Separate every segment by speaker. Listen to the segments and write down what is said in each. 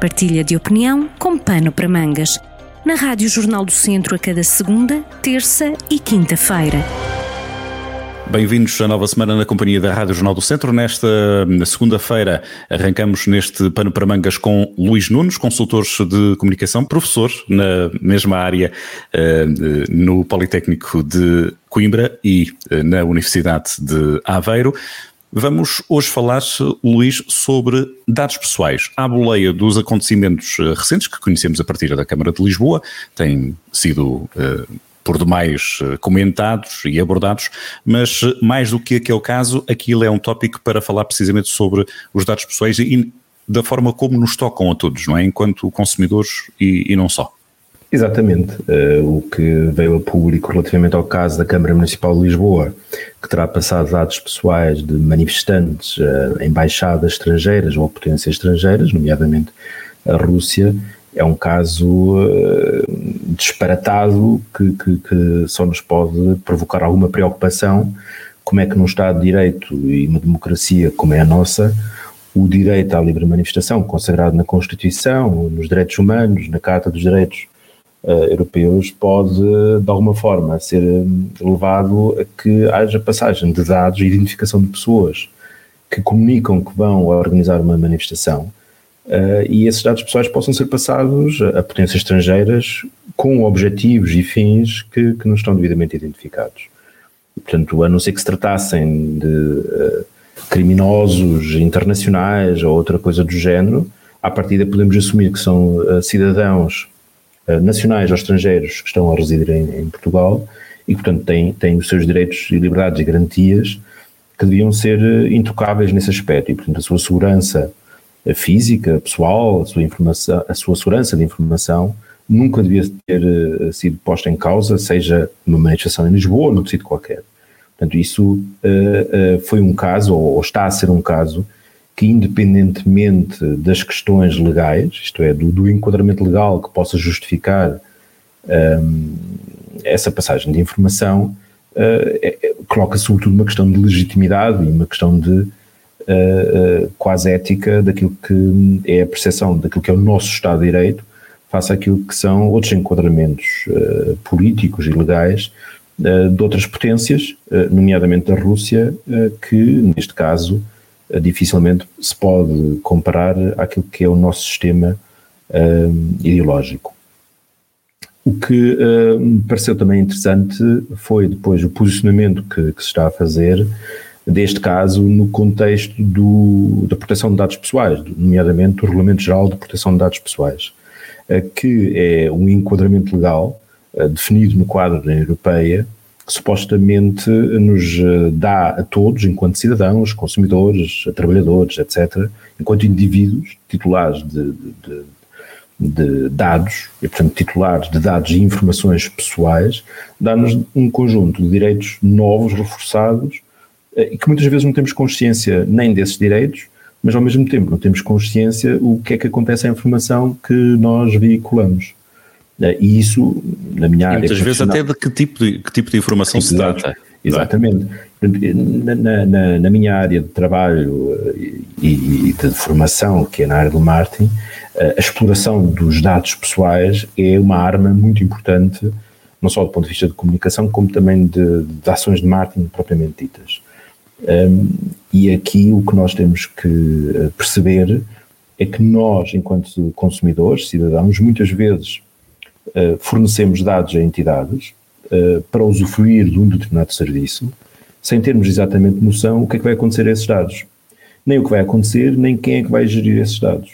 Speaker 1: Partilha de opinião com pano para mangas. Na Rádio Jornal do Centro a cada segunda, terça e quinta-feira.
Speaker 2: Bem-vindos à nova semana na companhia da Rádio Jornal do Centro. Nesta segunda-feira arrancamos neste pano para mangas com Luís Nunes, consultor de comunicação, professor na mesma área eh, no Politécnico de Coimbra e eh, na Universidade de Aveiro. Vamos hoje falar, Luís, sobre dados pessoais. À boleia dos acontecimentos eh, recentes que conhecemos a partir da Câmara de Lisboa, tem sido por demais eh, comentados e abordados, mas eh, mais do que aquele caso, aquilo é um tópico para falar precisamente sobre os dados pessoais e da forma como nos tocam a todos, não é? Enquanto consumidores e, e não só.
Speaker 3: Exatamente. Uh, o que veio a público relativamente ao caso da Câmara Municipal de Lisboa, que terá passado dados pessoais de manifestantes uh, embaixadas estrangeiras ou potências estrangeiras, nomeadamente a Rússia, é um caso uh, disparatado que, que, que, só nos pode provocar alguma preocupação. Como é que num Estado de Direito e uma democracia como é a nossa, o direito à livre manifestação, consagrado na Constituição, nos direitos humanos, na Carta dos Direitos Europeus, pode, de alguma forma, ser levado a que haja passagem de dados e identificação de pessoas que comunicam que vão organizar uma manifestação uh, e esses dados pessoais possam ser passados a potências estrangeiras com objetivos e fins que, que não estão devidamente identificados. Portanto, a não ser que se tratassem de uh, criminosos internacionais ou outra coisa do género, à partida podemos assumir que são uh, cidadãos nacionais ou estrangeiros que estão a residir em, em Portugal e, portanto, têm, têm os seus direitos e liberdades e garantias que deviam ser intocáveis nesse aspecto e, portanto, a sua segurança física, pessoal, a sua, informação, a sua segurança de informação nunca devia ter uh, sido posta em causa, seja numa manifestação em Lisboa ou noutro sítio qualquer. Portanto, isso uh, uh, foi um caso, ou, ou, está a ser um caso, que independentemente das questões legais, isto é, do, do enquadramento legal que possa justificar um, essa passagem de informação, é, é, coloca sobretudo uma questão de legitimidade e uma questão de uh, quase ética daquilo que é a percepção daquilo que é o nosso Estado de Direito face àquilo que são outros enquadramentos uh, políticos e legais uh, de outras potências, nomeadamente da Rússia, que neste caso dificilmente se pode comparar àquilo que é o nosso sistema ideológico. O que me pareceu também interessante foi depois o posicionamento que, que se está a fazer deste caso no contexto do, da proteção de dados pessoais, nomeadamente o Regulamento Geral de Proteção de Dados Pessoais, eh, que é um enquadramento legal eh, definido no quadro da União Europeia que supostamente nos eh, dá a todos, enquanto cidadãos, consumidores, trabalhadores, etc., enquanto indivíduos titulares de, de, de dados, e portanto titulares de dados e informações pessoais, dá-nos um conjunto de direitos novos, reforçados, eh, e que muitas vezes não temos consciência nem desses direitos, mas ao mesmo tempo não temos consciência o que é que acontece à informação que nós veiculamos. Eh, e isso, na minha e área.
Speaker 2: Muitas vezes até de que tipo de, que tipo de informação se trata.
Speaker 3: Exatamente. Na, na, na, minha área de trabalho eh, e, e, de formação, que é na área do marketing, a exploração dos dados pessoais é uma arma muito importante, não só do ponto de vista de comunicação, como também de, de ações de marketing propriamente ditas. Um, e aqui o que nós temos que eh, perceber é que nós, enquanto consumidores, cidadãos, muitas vezes fornecemos dados a entidades uh, para usufruir de um determinado serviço, sem termos exatamente noção o que é que vai acontecer a esses dados. Nem o que vai acontecer, nem quem é que vai gerir esses dados.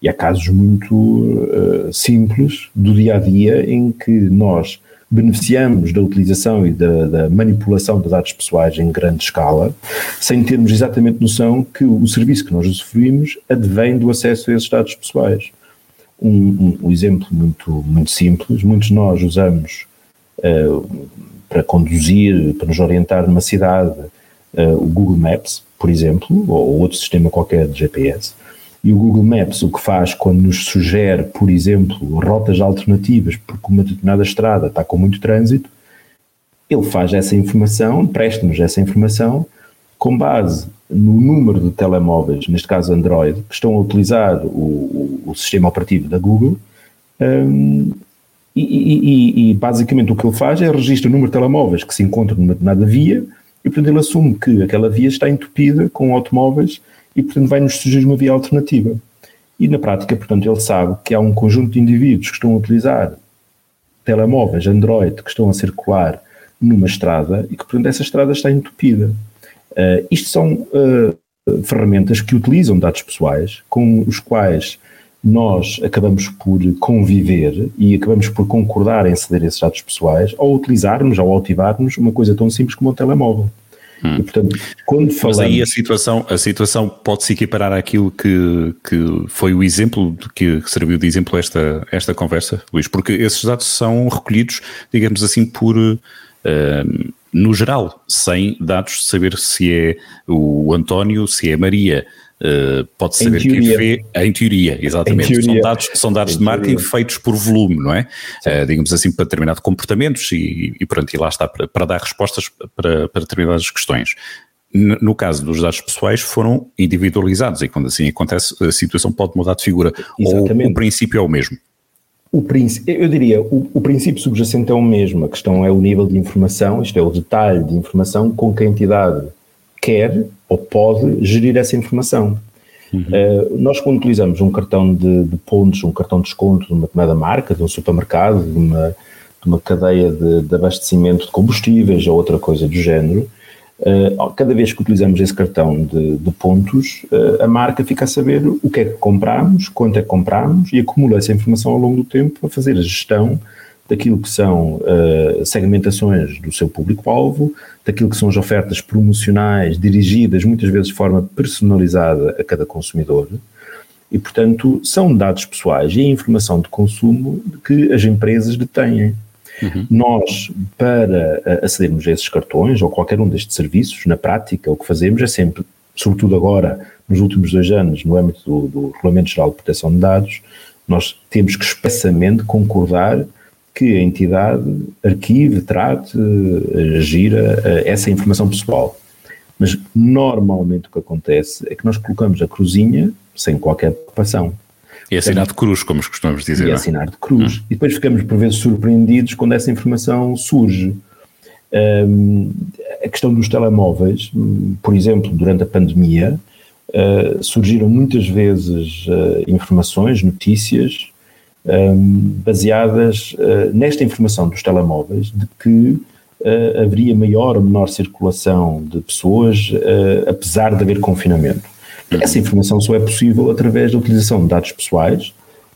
Speaker 3: E há casos muito uh, simples do dia a dia em que nós beneficiamos da utilização e da, da, manipulação de dados pessoais em grande escala, sem termos exatamente noção que o serviço que nós usufruímos advém do acesso a esses dados pessoais. Um, um, exemplo muito, muito simples, muitos de nós usamos uh, para conduzir, para nos orientar numa cidade, uh, o Google Maps, por exemplo, ou outro sistema qualquer de GPS, e o Google Maps o que faz quando nos sugere, por exemplo, rotas alternativas porque uma determinada estrada está com muito trânsito, ele faz essa informação, presta-nos essa informação com base no número de telemóveis, neste caso Android, que estão a utilizar o, o, sistema operativo da Google, um, e, e, e, basicamente o que ele faz é registrar o número de telemóveis que se encontram numa determinada via, e portanto ele assume que aquela via está entupida com automóveis e portanto vai-nos sugerir uma via alternativa. E na prática, portanto, ele sabe que há um conjunto de indivíduos que estão a utilizar telemóveis Android que estão a circular numa estrada e que, portanto, essa estrada está entupida. Uh, isto são uh, ferramentas que utilizam dados pessoais com os quais nós acabamos por conviver e acabamos por concordar em ceder esses dados pessoais ao utilizarmos, ao ativarmos uma coisa tão simples como o telemóvel.
Speaker 2: Hum. E, portanto, quando falamos... Mas aí a situação, a situação pode se equiparar àquilo que, que foi o exemplo que serviu de exemplo esta, esta conversa, Luís, porque esses dados são recolhidos, digamos assim, por uh, no geral, sem dados de saber se é o António, se é a Maria. Uh, pode saber quem fez, em teoria, exatamente. Em teoria. São dados, são dados de marketing teoria. feitos por volume, não é? Uh, digamos assim, para determinados comportamentos e, e pronto, e lá está, para, para dar respostas para, para determinadas questões. No caso dos dados pessoais, foram individualizados e quando assim acontece, a situação pode mudar de figura. Exatamente. Ou o princípio é o mesmo.
Speaker 3: O eu diria, o, o, princípio subjacente é o mesmo, a questão é o nível de informação, isto é, o detalhe de informação com que a entidade quer ou pode gerir essa informação. Uhum. Uh, nós, quando utilizamos um cartão de, de, pontos, um cartão de desconto de uma determinada marca, de um supermercado, de uma, de uma cadeia de, de abastecimento de combustíveis ou outra coisa do género, cada vez que utilizamos esse cartão de, de pontos, uh, a marca fica a saber o que é que compramos, quanto é que compramos e acumula essa informação ao longo do tempo para fazer a gestão daquilo que são uh, segmentações do seu público-alvo, daquilo que são as ofertas promocionais dirigidas muitas vezes de forma personalizada a cada consumidor. E, portanto, são dados pessoais e informação de consumo que as empresas detêm. Uhum. Nós, para eh, acedermos a esses cartões ou qualquer um destes serviços, na prática, o que fazemos é sempre, sobretudo agora, nos últimos dois anos, no âmbito do, do Regulamento Geral de Proteção de Dados, nós temos que expressamente concordar que a entidade arquive, trate, eh, gira eh, essa informação pessoal. Mas normalmente o que acontece é que nós colocamos a cruzinha sem qualquer preocupação.
Speaker 2: E é assinar de cruz, como costumamos dizer. E
Speaker 3: é assinar de cruz. Hum. E depois ficamos, por vezes, surpreendidos quando essa informação surge. Um, a questão dos telemóveis, por exemplo, durante a pandemia, uh, surgiram muitas vezes uh, informações, notícias, um, baseadas uh, nesta informação dos telemóveis, de que haveria maior ou menor circulação de pessoas, apesar de haver confinamento. Essa informação só é possível através da utilização de dados pessoais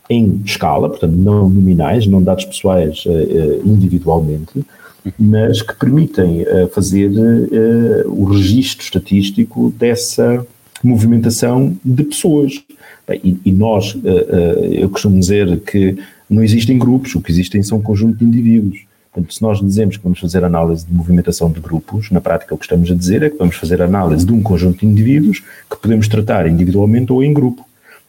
Speaker 3: em escala, portanto, não nominais, não dados pessoais uh, individualmente, mas que permitem uh, fazer o registro estatístico dessa movimentação de pessoas. E, e nós, eu costumo dizer que não existem grupos, o que existem são um conjunto de indivíduos. Portanto, se nós dizemos que vamos fazer análise de movimentação de grupos, na prática o que estamos a dizer é que vamos fazer análise de um conjunto de indivíduos que podemos tratar individualmente ou em grupo.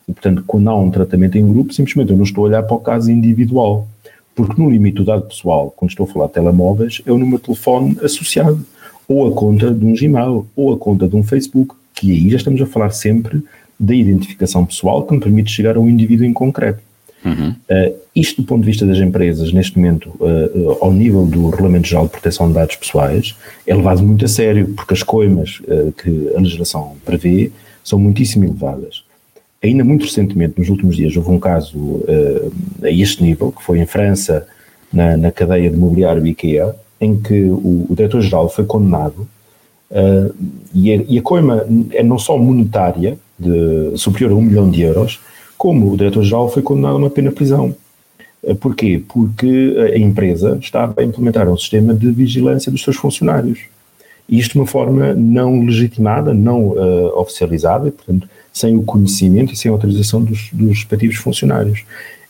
Speaker 3: E, portanto, quando há um tratamento em grupo, simplesmente eu não estou a olhar para o caso individual. Porque no limite do dado pessoal, quando estou a falar de telemóveis, é o número de telefone associado, ou a conta de um Gmail, ou a conta de um Facebook, que aí já estamos a falar sempre da identificação pessoal que me permite chegar a um indivíduo em concreto. Uhum. Uh, isto, do ponto de vista das empresas, neste momento, uh, ao nível do Regulamento Geral de Proteção de Dados Pessoais, é levado muito a sério, porque as coimas que a legislação prevê são muitíssimo elevadas. Ainda muito recentemente, nos últimos dias, houve um caso a este nível, que foi em França, na, na cadeia de mobiliário IKEA, em que o, o diretor-geral foi condenado e a, e, a, coima é não só monetária, de, superior a um milhão de euros, como o diretor-geral foi condenado a uma pena de prisão. Eh, porquê? Porque a empresa estava a implementar um sistema de vigilância dos seus funcionários. Isto de uma forma não legitimada, não uh, oficializada, portanto, sem o conhecimento e sem a autorização dos, dos respectivos funcionários.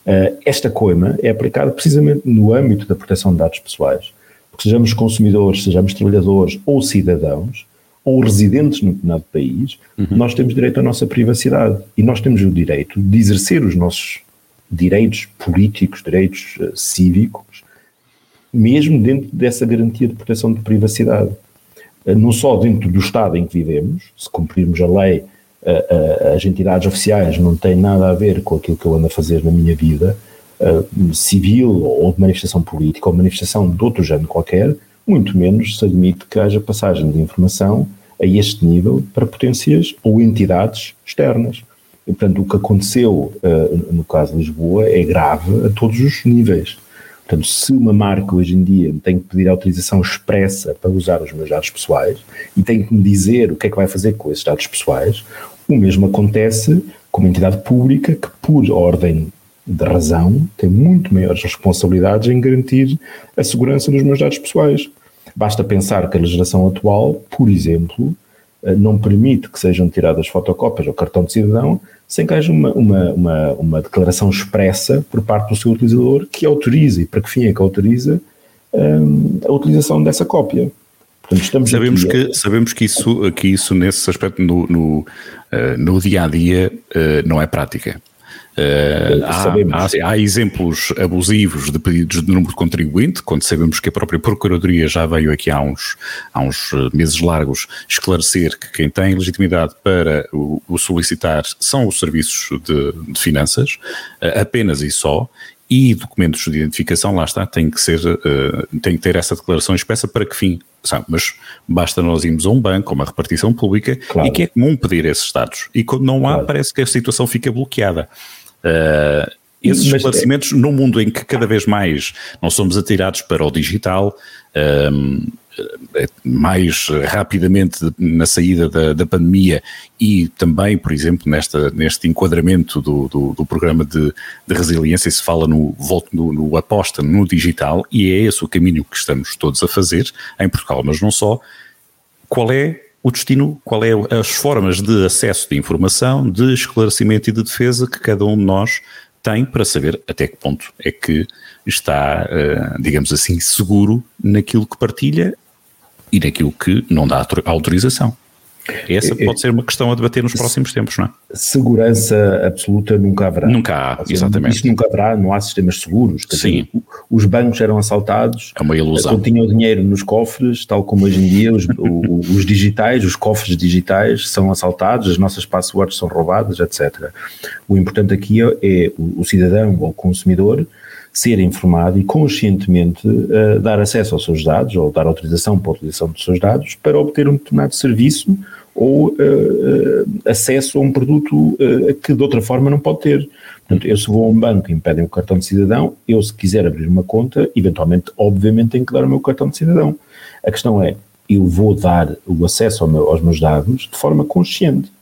Speaker 3: Uh, esta coima é aplicada precisamente no âmbito da proteção de dados pessoais. Porque sejamos consumidores, sejamos trabalhadores ou cidadãos, ou residentes num determinado país, uhum. nós temos direito à nossa privacidade e nós temos o direito de exercer os nossos direitos políticos, direitos uh, cívicos, mesmo dentro dessa garantia de proteção de privacidade. Uh, não só dentro do Estado em que vivemos, se cumprirmos a lei as entidades oficiais não têm nada a ver com aquilo que eu ando a fazer na minha vida civil ou de manifestação política ou manifestação de outro género qualquer, muito menos se admite que haja passagem de informação a este nível para potências ou entidades externas. E, portanto, o que aconteceu uh, no caso de Lisboa é grave a todos os níveis. Portanto, se uma marca hoje em dia tem que pedir autorização expressa para usar os meus dados pessoais e tem que me dizer o que é que vai fazer com esses dados pessoais, o mesmo acontece com uma entidade pública que, por ordem de razão, tem muito maiores responsabilidades em garantir a segurança dos meus dados pessoais. Basta pensar que a legislação atual, por exemplo, eh, não permite que sejam tiradas fotocópias ou cartão de cidadão sem que haja uma, uma, uma, uma, declaração expressa por parte do seu utilizador que autorize, e para que fim é que autoriza, um, a utilização dessa cópia.
Speaker 2: Portanto, sabemos, que, a... sabemos que, isso, que isso, nesse aspecto, no, no, uh, no dia a dia, não é prática. Uh, há, há, há, exemplos abusivos de pedidos de número de contribuinte, quando sabemos que a própria Procuradoria já veio aqui há uns, há uns eh, meses largos esclarecer que quem tem legitimidade para o, o solicitar são os serviços de, de finanças, uh, apenas e só, e documentos de identificação, lá está, tem que ser, uh, tem que ter essa declaração expressa para que fim? Sabe, mas basta nós irmos a um banco, a uma repartição pública, claro. e que é comum pedir esses dados. E quando não há, claro. parece que a situação fica bloqueada. Uh, esses Mas, esclarecimentos, no mundo em que cada vez mais nós somos atirados para o digital, um, mais rapidamente na saída da, da, pandemia e também, por exemplo, nesta, neste enquadramento do, do, do programa de, de, resiliência, se fala no, volto no, no aposta no digital e é esse o caminho que estamos todos a fazer em Portugal, mas não só. Qual é o destino, qual é as formas de acesso de informação, de esclarecimento e de defesa que cada um de nós tem para saber até que ponto é que está, eh, digamos assim, seguro naquilo que partilha e naquilo que não dá autorização. Essa é, pode ser uma questão a debater nos próximos tempos, não é?
Speaker 3: Segurança absoluta nunca haverá.
Speaker 2: Nunca há, seja, exatamente.
Speaker 3: Isto nunca haverá, não há sistemas seguros.
Speaker 2: Sim.
Speaker 3: Dizer, os bancos eram assaltados.
Speaker 2: É uma ilusão.
Speaker 3: Continham dinheiro nos cofres, tal como hoje em dia os, os digitais, os cofres digitais são assaltados, as nossas passwords são roubadas, etc. O importante aqui é, é o, o cidadão ou o consumidor ser informado e conscientemente uh, dar acesso aos seus dados ou dar autorização para a utilização dos seus dados para obter um determinado serviço ou uh, acesso a um produto que de outra forma não pode ter. Portanto, eu se vou a um banco e me pedem o cartão de cidadão, eu se quiser abrir uma conta, eventualmente, obviamente, tenho que dar o meu cartão de cidadão. A questão é, eu vou dar o acesso ao meu, aos meus dados de forma consciente.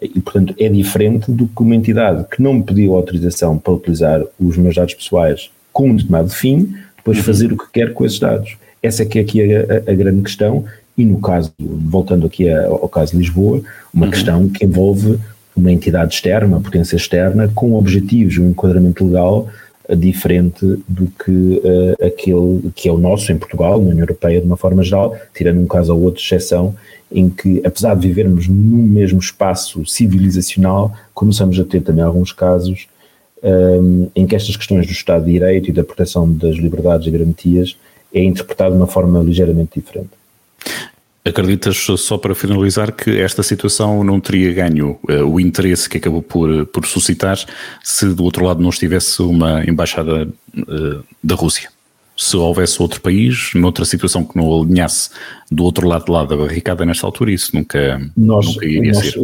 Speaker 3: E, portanto, é diferente do que uma entidade que não me pediu autorização para utilizar os meus dados pessoais com um determinado fim, depois uhum. fazer o que quer com esses dados. Essa é que é aqui a, a, a grande questão, e no caso, voltando aqui ao caso de Lisboa, uma uhum. questão que envolve uma entidade externa, uma potência externa, com objetivos e um enquadramento legal eh, diferente do que uh, aquele que é o nosso em Portugal, na União Europeia de uma forma geral, tirando um caso ou outro exceção, em que apesar de vivermos no mesmo espaço civilizacional, começamos a ter também alguns casos um, em que estas questões do Estado de Direito e da proteção das liberdades e garantias é interpretado de uma forma ligeiramente diferente.
Speaker 2: Acreditas, só para finalizar, que esta situação não teria ganho uh, o interesse que acabou por, por suscitar se do outro lado não estivesse uma embaixada uh, da Rússia? Se houvesse outro país, noutra situação que não alinhasse do outro lado lá da barricada nesta altura, isso nunca, nós, nunca iria
Speaker 3: nós,
Speaker 2: ser.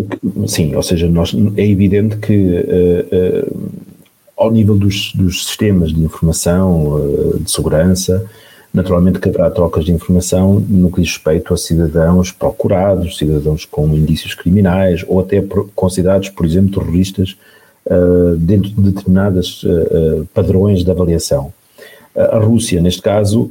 Speaker 3: Sim, ou seja, nós, é evidente que uh, ao nível dos, dos sistemas de informação, uh, de segurança, naturalmente que haverá trocas de informação no que diz respeito a cidadãos procurados, cidadãos com indícios criminais ou até considerados, por exemplo, terroristas uh, dentro de determinados uh, padrões de avaliação. A Rússia, neste caso,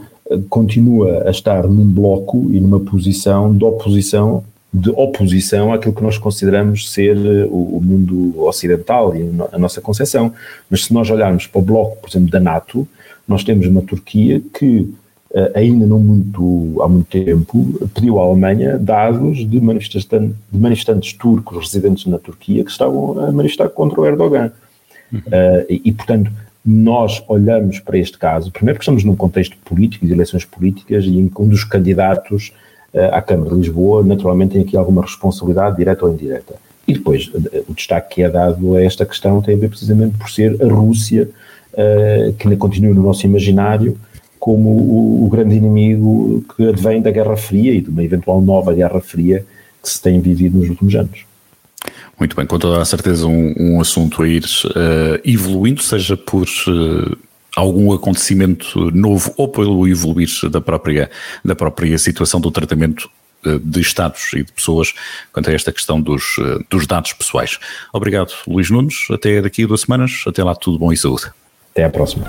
Speaker 3: continua a estar num bloco e numa posição de oposição de oposição àquilo que nós consideramos ser eh, o, o, mundo ocidental e a nossa concepção. Mas se nós olharmos para o bloco, por exemplo, da NATO, nós temos uma Turquia que eh, ainda não muito, há muito tempo pediu à Alemanha dados de manifestantes, de manifestantes turcos residentes na Turquia que estavam a manifestar contra o Erdogan. Uhum. Uh, e, e, portanto, nós olhamos para este caso, primeiro porque estamos num contexto político, de eleições políticas, e em que um dos candidatos à Câmara de Lisboa, naturalmente tem aqui alguma responsabilidade, direta ou indireta. E depois, o destaque que é dado a esta questão tem a ver precisamente por ser a Rússia uh, que continua no nosso imaginário como o, o, grande inimigo que advém da Guerra Fria e de uma eventual nova Guerra Fria que se tem vivido nos últimos anos.
Speaker 2: Muito bem, com toda a certeza um, um assunto a ir uh, evoluindo, seja por uh, algum acontecimento novo ou pelo evoluir da própria, da própria situação do tratamento de Estados e de pessoas quanto a esta questão dos, dos dados pessoais. Obrigado, Luís Nunes. Até daqui a duas semanas. Até lá, tudo bom e saúde.
Speaker 3: Até à próxima.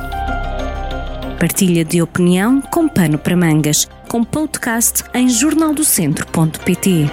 Speaker 1: Partilha de opinião com pano para mangas, com podcast em jornaldocentro.pt.